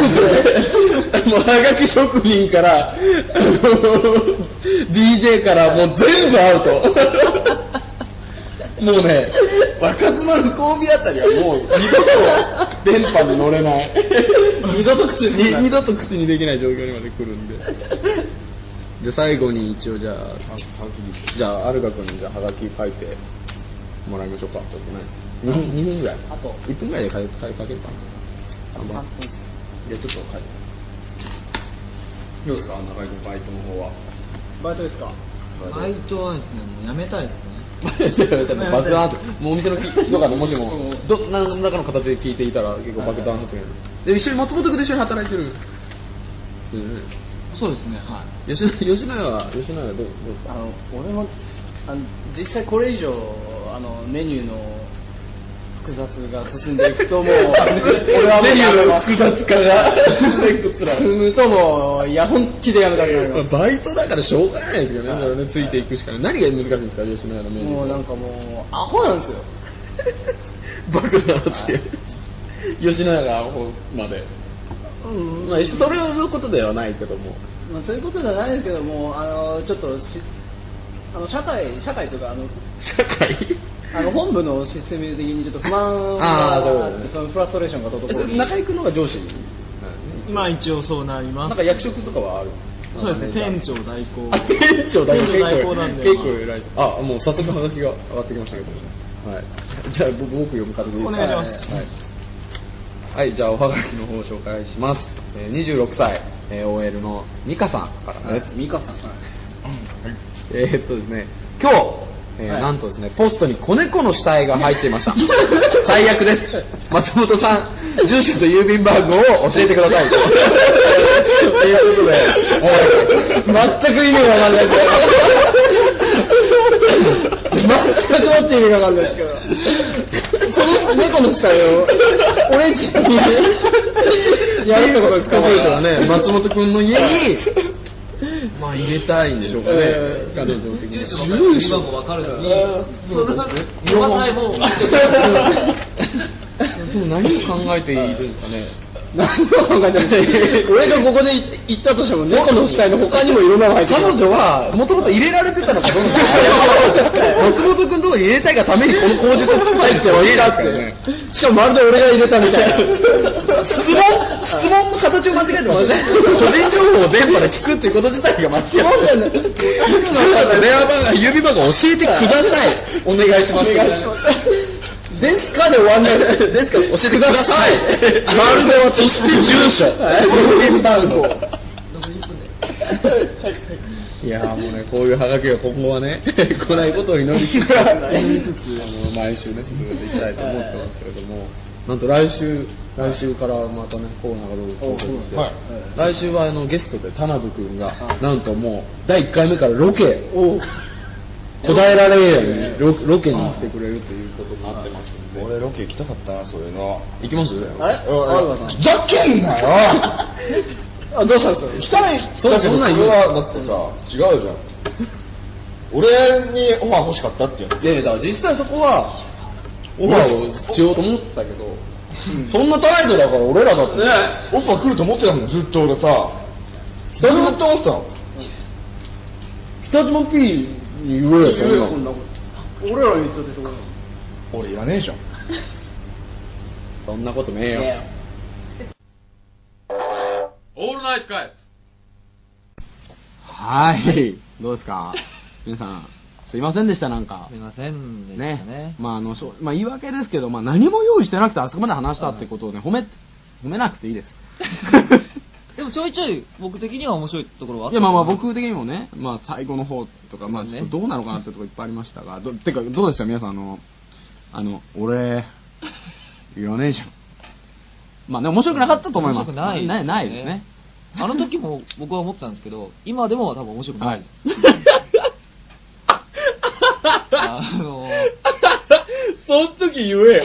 す (laughs) もうはがき職人からあの DJ からもう全部アウトもうね若妻の交尾あたりはもう二度と電波に乗れない。(laughs) 二度と口に二度と口にできない状況にまで来るんで。じゃあ最後に一応じゃあじゃあアルガ君にじゃあはがき書いてもらいましょうか。ちょっとね2分 ,2 分ぐらい？あと。1分ぐらいで書い書い書けるかな。3分。じゃあちょっと書いて。どうですか？中井君バイトの方は？バイトですか？バイトはですね、もうやめたいですね。(laughs) 爆弾発もうお店の人がもしもど何らかの形で聞いていたら結構爆弾発言で一緒に松本君と一緒に働いてる。うん。そうですね、は吉野吉野家は吉野家はどうどうですか？あの俺もあの実際これ以上あのメニューの複雑が進んでいくともう (laughs) 俺はもう複雑化が進んでいくとつらい進むともういや本気でやめたくなりますバイトだからしょうがないですよね、それねついていくしかない。何が難しいんですか、吉野家のメニュー。もうなんかもうアホなんですよ爆弾発言。吉野家がアホまで。うん、まあ、それのことではないけども。まあ、そういうことじゃないですけどもあのちょっとしあの社会社会というかあの社会？あの本部のシステム的にちょっと不満あーそうがあってそのフラストレーションが滞り中居君の方が上司い。まあ一応そうなりますなんか。役職とかはある？そうですね、店長代行。あ、店長代行なんで。結構偉い。あ、もう早速ハガキが上がってきましたけど。はい。(laughs) じゃあ僕僕読む形でお願いしますはい。はい、じゃあおはがきの方を紹介します。えー、26歳、えー、OL のミカさんからです。ミカさんえーっとですね、今日、えーはい。なんとですね、ポストに子猫の死体が入っていました。(laughs) 最悪です。松本さん、住所と郵便番号を教えてください。(laughs) ということで、全く意味がわかんない (laughs) 全くもって意味がわかんないですけど。この猫の死体を俺んちにやるってことですか？ね、松本くんの家に、まあ入れたいんでしょうかね。えー感情的に住所とかるのに、その読まないもん。そ (laughs) う何を考えているんですかね。何を考えても俺がここで行ったとしても猫の死体の他にもいろんなの入って彼る女は、もともと入れられてたのかどうか。松本くんとこに入れたいがためにこの口実を作ったりしてはいいですからね。しかもまるで俺が入れたみたいな質問質問の形を間違えてますよ個人情報を電波で聞くっていうこと自体が間違ってる。住所と電話番号、郵便番号教えてください。お願いします。ですかで終わんないです。か教えてください。まるでそして住所。郵便番号。(laughs) いやーもうね、こういうハガキが今後はね、(laughs) 来ないことを祈りつつ、あの毎週ね、進めていきたいと思ってますけれども、なんと来週、来週からまたね、コーナーがどうぞして、来週はあのゲストで田辺君が、なんともう、第1回目からロケ。を、小平霊園にロロケに行ってくれるということになってますんで。俺ロケ行きたかったな、そういうの。行きます？あれけんなよ。(laughs) あどうした？んですか行きたいそんなん言う。だってさ、違うじゃん。俺にオファー欲しかったってやいやいや、だから実際そこは、オファーをしようと思ったけど、そんな態度だから俺らだって、オファー来ると思ってたもん、ずっと俺さ。ずっと思ってたの？北島 P に言えよ、そんなそんなこと俺らに言ったでしょ俺いらねえじゃん。(laughs) そんなことねえよ。ねオールナイトカイはい。どうですか？皆さん、すいませんでした、なんかすい。ませんでしたねね。まあ、あの、しょまあ、言い訳ですけど、まあ、何も用意してなくてあそこまで話したってことをね、褒め、褒めなくていいです。(laughs) でもちょいちょい僕的には面白いところはあったいやまあまあ僕的にもね、まあ最後の方とか、まあちょっとどうなのかなってとこいっぱいありましたが、どてかどうでした？皆さん、あの、あの、俺、いらねえじゃん。まあね、面白くなかったと思います。面白くないない、ないですね。あの時も僕は思ってたんですけど、今でも多分面白くないです。(laughs) あのその時言えよ。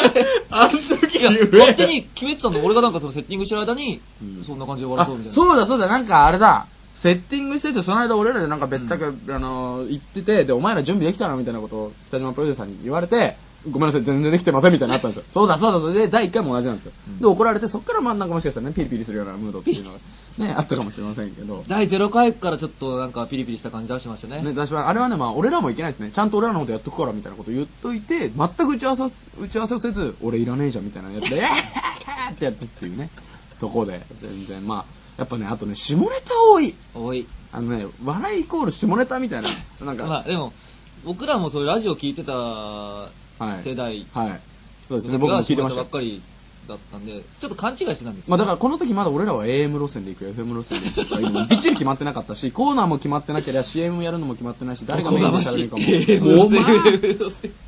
(laughs) あの時言えよ。勝手に決めてたんで、俺がなんかそのセッティングしてる間に、うんそんな感じで終わらあそうみたいな。そうだそうだ、なんかあれだ。セッティングしてて、その間俺らでなんか別宅、あのー、行ってて、で、お前ら準備できたのみたいなことを、北島プロデューサーに言われて、ごめんなさい、全然できてませんみたいになったんですよ。そうだそうだ、それで、第1回も同じなんですよ。うんで、怒られて、そっからまあなんかもしかしたらね、ピリピリするようなムードっていうのが、ね、(laughs) あったかもしれませんけど。第0回からちょっとなんかピリピリした感じ出してましたね。ね、私はあれはね、まあ、俺らもいけないですね。ちゃんと俺らのことやっとくからみたいなこと言っといて、全く打ち合わせ、打ち合わせをせず、俺いらねえじゃんみたいなやつで、(laughs) えーってやってっていうね、とこで、全然、まあ、やっぱね、あとね、下ネタ多い。多い。あのね、笑いイコール下ネタみたいな、なんか、(laughs) まあでも、僕らもそういうラジオ聞いてたはい世代、はい。そうですね、僕も聞いてましたよばっかりだったんで、ちょっと勘違いしてたんですよまあだからこの時まだ俺らは AM 路線で行くよ、FM 路線で行くとか、今びっちり決まってなかったし、(laughs) コーナーも決まってなければ CM やるのも決まってないし、誰がメインで喋るかも。おまあ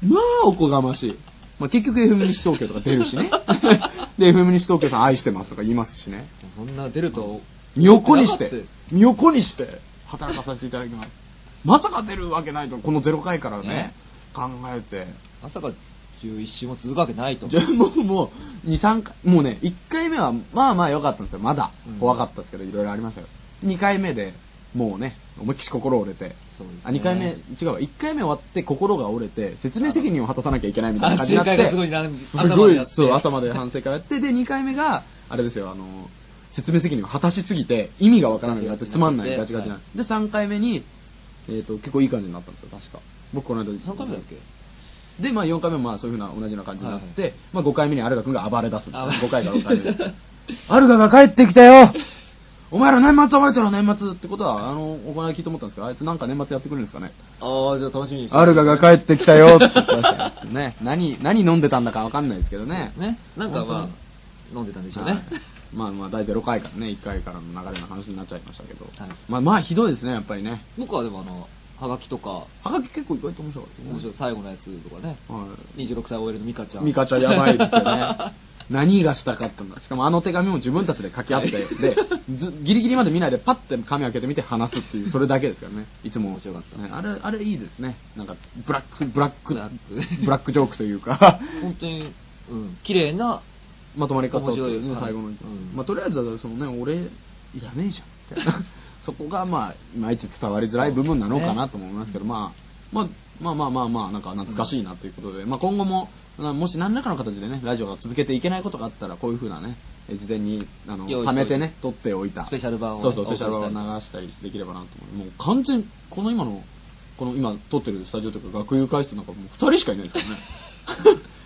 まあ、おこがましい。まあ、結局 FM 西東京とか出るしね。で、FM 西東京さん愛してますとか言いますしね。そんな出ると、身を粉にして身を粉にして働かさせていただきます。まさか出るわけないと、この0回からねね、考えて。まさか11週も続くわけないと。じゃあもう、もう、2、3回、もうね、1回目は、まあまあ良かったんですよ、まだうん。怖かったですけど、いろいろありましたよ。2回目で、もうね、思いっきし心折れて。そうですねあ、2回目、違うわ、1回目終わって心が折れて、説明責任を果たさなきゃいけないみたいな感じになって。すごい朝まごいでやって、そう、朝まで反省会やって、で、2回目が、あれですよ、あの、説明責任を果たしすぎて、意味がわからなくなって、つまんない、ガチガチな。で、3回目に、えっと、結構いい感じになったんですよ、確か。僕この間、3回目だっけで、まあ4回目もまあそういうふうな同じような感じになって、はいまあ5回目にアルガ君が暴れ出すんですよ。あ5回か6回目で。(laughs) アルガが帰ってきたよお前ら年末覚えてろ年末ってことは、あの、お金聞いと思ったんですけど、あいつなんか年末やってくれるんですかねああ、じゃあ楽しみにしてアルガが帰ってきたよって言ってましたよ (laughs) ね。何、何飲んでたんだかわかんないですけどね。ね。なんかま本あ、飲んでたんでしょうはいね。まあまあ大体6回からね、1回からの流れの話になっちゃいましたけど。はいまあまあひどいですね、やっぱりね。僕はでもあの、はがきとか、はがき結構意外と面白かったね面白い最後のやつとかね、はい。26歳 OL のミカちゃん。ミカちゃんやばいですよね。(laughs) 何がしたかったんだ。しかもあの手紙も自分たちで書き合って、で、(laughs) ずギリギリまで見ないでパッて紙開けてみて話すっていう、(laughs) それだけですからね。いつも。面白かったねあれ、あれいいですね。なんか、ブラック、ブラック、ブラックブラックジョークというか、本当に、うん、綺麗な、まとまり方を面白いね最後の。うんまあ、とりあえず、そのね、俺、いらねえじゃん。みたいなそこが、まあ、いまいち伝わりづらい部分なのかなと思いますけど、まあ、まあ、まあまあまあまあ、なんか懐かしいなということで、まあ今後も、なもし何らかの形でね、ラジオが続けていけないことがあったら、こういうふうなね、え事前に、あの、貯めてね、撮っておいた。スペシャル版をねそうそう、スペシャル版を流したりできればなと思う。もう完全、この今の、この今撮ってるスタジオというか学友会室なんかもう二人しかいないですからね。(laughs)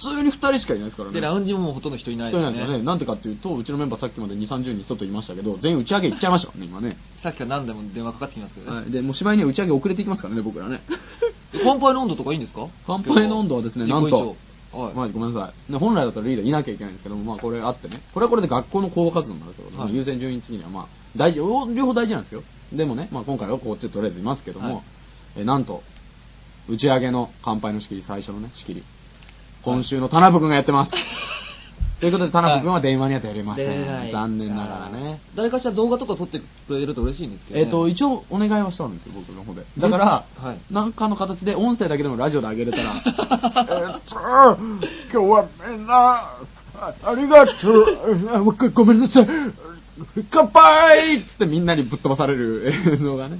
普通に二人しかいないですからね。で、ラウンジももうほとんど人いない人いないですよね。なんでかっていうと、うちのメンバーさっきまで2、30人外いましたけど、全員打ち上げ行っちゃいましたからね、今ね。さっきから何でも電話かかってきますけどね。はい。で、もうしまいには打ち上げ遅れていきますからね、僕らね。乾杯の温度とかいいんですか？乾杯の温度はですね、なんと、はい。まあ、ごめんなさい。ね、本来だったらリーダーいなきゃいけないんですけども、まあこれあってね、これはこれで学校の広報活動になると、はい優先順位的にはまあ、大事、両両方大事なんですよ。でもね、まあ今回はこっちとりあえずいますけども、はいえなんと、打ち上げの乾杯の仕切り、最初のね、仕切り。今週の田辺君がやってます。(laughs) ということで、田辺君は電話には出れません。残念ながらね。誰かしら動画とか撮ってくれると嬉しいんですけど、ね。えっ、と、一応お願いはしてあるんですよ、僕の方で。だから、はいなんかの形で音声だけでもラジオで上げれたら、(laughs) えっと、今日はみんな、あありがとう、あごごめんなさい、乾杯っつってみんなにぶっ飛ばされる映像がね、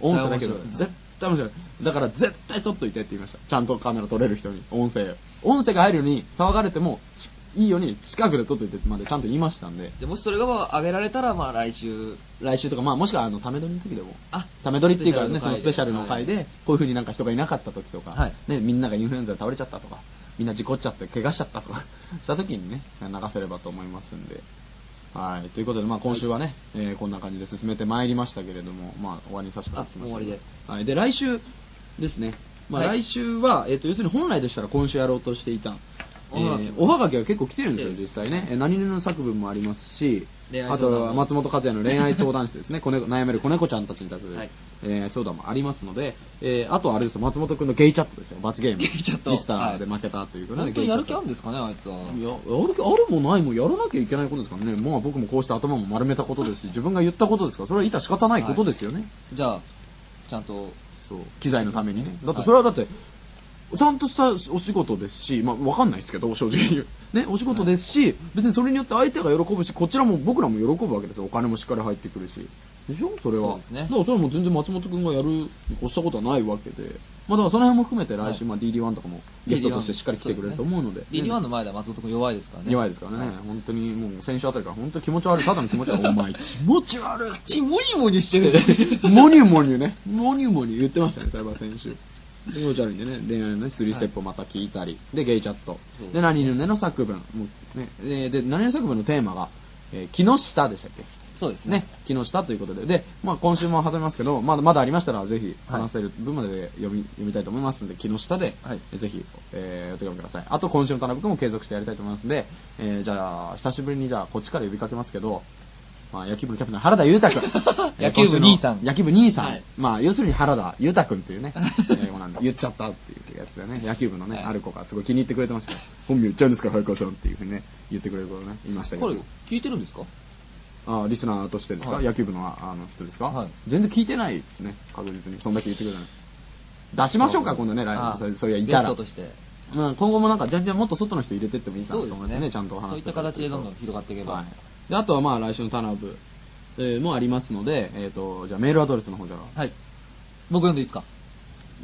音声だけど絶対面白い。だから絶対撮っといてって言いました。ちゃんとカメラ撮れる人に、音声。音声が入るように騒がれても、しいいように近くで撮っといてまでちゃんと言いましたんで、でもしそれがまあ上げられたら、まあ来週、来週とか、まあもしくはあの、ため撮りの時でも、あ、ため撮りっていうかね、スペシャルの回でそのスペシャルの回で、こういう風になんか人がいなかった時とか、はいね、みんながインフルエンザで倒れちゃったとか、みんな事故っちゃって怪我しちゃったとか、した時にね、流せればと思いますんで。はい。ということで、まあ今週はね、えーこんな感じで進めてまいりましたけれども、まあ終わりにさせてもらってきましたけどあ終わりはい。で、来週ですね。まあはい来週は、えっ、と、要するに本来でしたら今週やろうとしていた、えーおはがきは結構来てるんですよ、実際ね。えー何々の作文もありますし、あとは松本和也の恋愛相談室ですね、子猫悩める子猫ちゃんたちに対する、はい。恋愛相談もありますので、えーあとはあれですよ、松本君のゲイチャットですよ、罰ゲーム。ゲイチャット。ミスターで負けたということ本当にやる気あるんでですかね、あいつは。いや、やる気あるもないもやらなきゃいけないことですからね。まあ僕もこうして頭も丸めたことですし、自分が言ったことですから、それは致し方ないことですよね。じゃあ、ちゃんと、そう、機材のためにね。だってはい。それはだって、ちゃんとしたお仕事ですし、まあわかんないですけど、正直言う。ね、お仕事ですし、別にそれによって相手が喜ぶし、こちらも僕らも喜ぶわけですよ。お金もしっかり入ってくるし。でしょ？それは。そうですねだからそれはもう全然松本君がやるに越したことはないわけで。まあだからその辺も含めて来週、まあ DD1 とかもゲストとしてしっかり来てくれると思うので。DD1 の前では松本君弱いですからね。弱いですからね、はい本当にもう先週あたりから本当に気持ち悪い、ただの気持ち悪い、お前、気持ち悪い、ちもにもにしてる。モニュモニュね、モニュモニュ言ってましたね、サイバー先週。で気持ち悪いんでね、恋愛のね、3ステップをまた聞いたり、で、ゲイチャット。で、何々の作文、もうね、で、で何々作文のテーマが、えー木下でしたっけ？そうですね。ね、木下ということで、で、まあ、今週も挟みますけど、まだまだありましたら、ぜひはい。話せる分まで読み読みたいと思いますので、木下で、はい。えぜひ、えーお手紙ください。あと、今週の田辺君も継続してやりたいと思いますので、えーじゃあ、久しぶりにじゃあ、こっちから呼びかけますけど、まあ、野球部のキャプテン、原田裕太君。(laughs) 野球部兄さん。野球部兄さん。はい。まあ、要するに原田裕太君っていうね、(laughs) 英語なんで、言っちゃったっていうやつでね、野球部のね、はい。ある子がすごい気に入ってくれてましたよ。本名言っちゃうんですか、早川さんっていうふうにね、言ってくれる子がね、いましたけど。これ、聞いてるんですか？あリスナーとしてですか、はい。野球部のあの人ですか、はい。全然聞いてないですね、確実に。そんだけ言ってくれたの出しましょうか、今度ね、来あそれそれがいたら。ゲストとして。まあ、今後もなんか、全然もっと外の人入れてってもいいかなと思いますね、ね。ちゃんとお話そういった形でどんどん広がっていけば。はい、であとはまあ、来週のタナブ、えーもありますので、えっ、と、じゃあメールアドレスの方じゃあ、はい。僕読んでいいですか？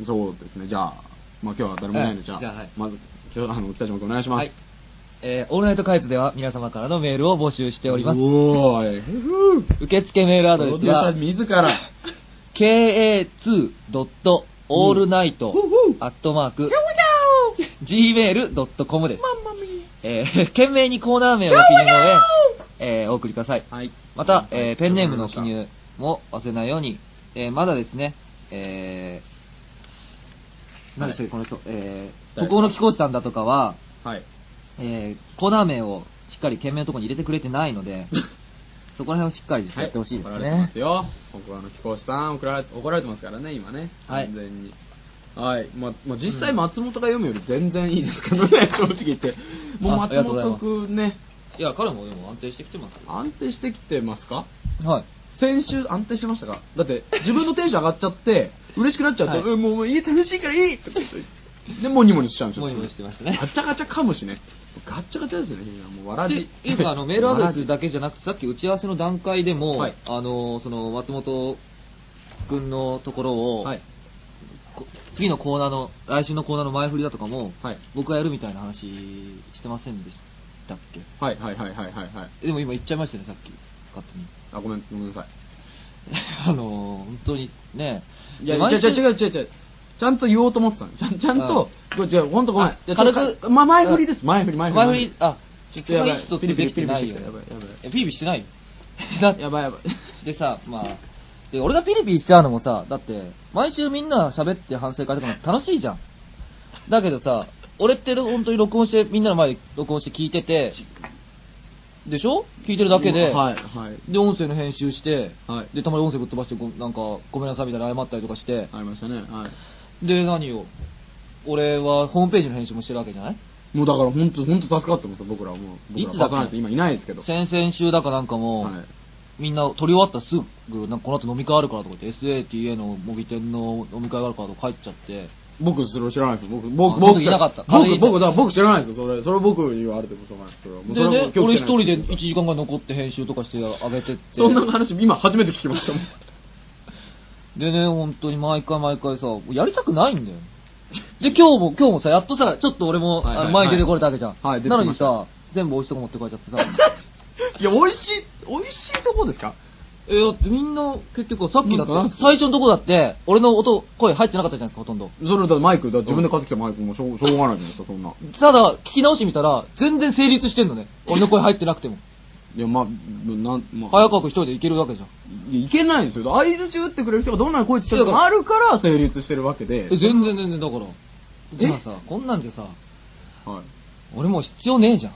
そうですね、じゃあ、まあ今日は誰もいないので、はいじゃあ、じゃあはい。まず、今日 (laughs) あの、北島君お願いします。はい。えー、オールナイトカイツでは皆様からのメールを募集しております。おーい、(laughs) 受付メールアドレスは、自ら、(laughs) ka2.all-night-gmail.com です。えー、懸命にコーナー名を記入の上、えー、お送りください。はい。また、えー、ペンネームの記入も忘れないように、えー、まだですね、えー、何でしたっけ、この人、えー、誰北欧の貴公子さんだとかは、はい。えー、コーナー名をしっかり懸命のところに入れてくれてないので、(laughs) そこら辺をしっかりやってほしいです怒られてまねす。よ。僕はあの、貴公子さん怒られて、怒られてますからね、今ね。はい完全に。はい。まあ、まあ、実際松本が読むより全然いいですけどね、正直言って。もう松本くんね、いや、彼もでも安定してきてます安定してきてますか？はい。先週安定してましたか？だって、自分のテンション上がっちゃって、(laughs) 嬉しくなっちゃって、はいうんもうもう家楽しいからいいってで、モニモニしちゃうんですよ。モニモニしてましたねガチャガチャ噛むしね。ガッチャガチャですよね、もうわらでじ。いうかあのメールアドレスだけじゃなくてさっき打ち合わせの段階でも、はいあのその松本君のところを、はい。こ次のコーナーの来週のコーナーの前振りだとかも、はい。僕がやるみたいな話してませんでしたっけ？はいはいはいはいはいはい。でも今言っちゃいましたねさっき勝手にあ、ごめん、ごめんなさい。(laughs) あの本当にねいや、違う違う違う違う違う。ちゃんと言おうと思ってたの。ちゃんちゃんと、違う、ほんとごめん。軽くま、前振りです、前振り、前振り。前振りあちょっとやばい。ピリピリピリピリしてやばい、やばい。えピリピリしてない？(laughs) だやばいやばい。でさ、まあ、で俺がピリピリしちゃうのもさ、だって、毎週みんな喋って反省会とかも楽しいじゃん。だけどさ、俺って本当に録音して、みんなの前で録音して聞いてて、でしょ？聞いてるだけで、はい、はい。で、音声の編集して、はいで、たまに音声ぶっ飛ばしてご、なんか、ごめんなさいみたいな謝ったりとかして、ありましたね。はい。で、何を？俺はホームページの編集もしてるわけじゃない？もうだから本当本当助かってますよ、僕らはもう。いつだっけ？パーソナリティ今いないですけど。先々週だかなんかも、はい。みんな撮り終わったらすぐ、なんかこの後飲み会あるからとか言って、SATA の模擬店の飲み会があるからとか帰っちゃって、僕それ知らないです。僕、あ僕、その時いなかった風僕、僕、だ僕知らないですよ。それ、それ僕に言われてもしょうがないです。それでね、俺一人で今日来てない1時間ぐらい残って編集とかしてあげてって。そんな話、今初めて聞きましたもん。(laughs) でね、本当に毎回毎回さ、やりたくないんだよ。で、今日も、今日もさ、やっとさ、ちょっと俺も、はい前に出てこれたわけじゃん。はいなのにさ、全部美味しいとこ持ってこられちゃってさ。(laughs) いや、美味しい、美味しいとこですか？え、だってみんな、結局さっきだって、最初のとこだって、俺の音、声入ってなかったじゃないですか、ほとんど。それだってマイク、だ自分で買ってきたマイクもしょうしょうがないじゃないですか、そんな。ただ、聞き直してみたら、全然成立してんのね。俺の声入ってなくても。いや、まあ、なん、まあ、早川君一人でいけるわけじゃん。いやいけないんですよ。相づち打ってくれる人がどんなに声って人があるから成立してるわけで。え、全然全然、だから。えじゃあさ、こんなんじゃさ、はい。俺もう必要ねえじゃん。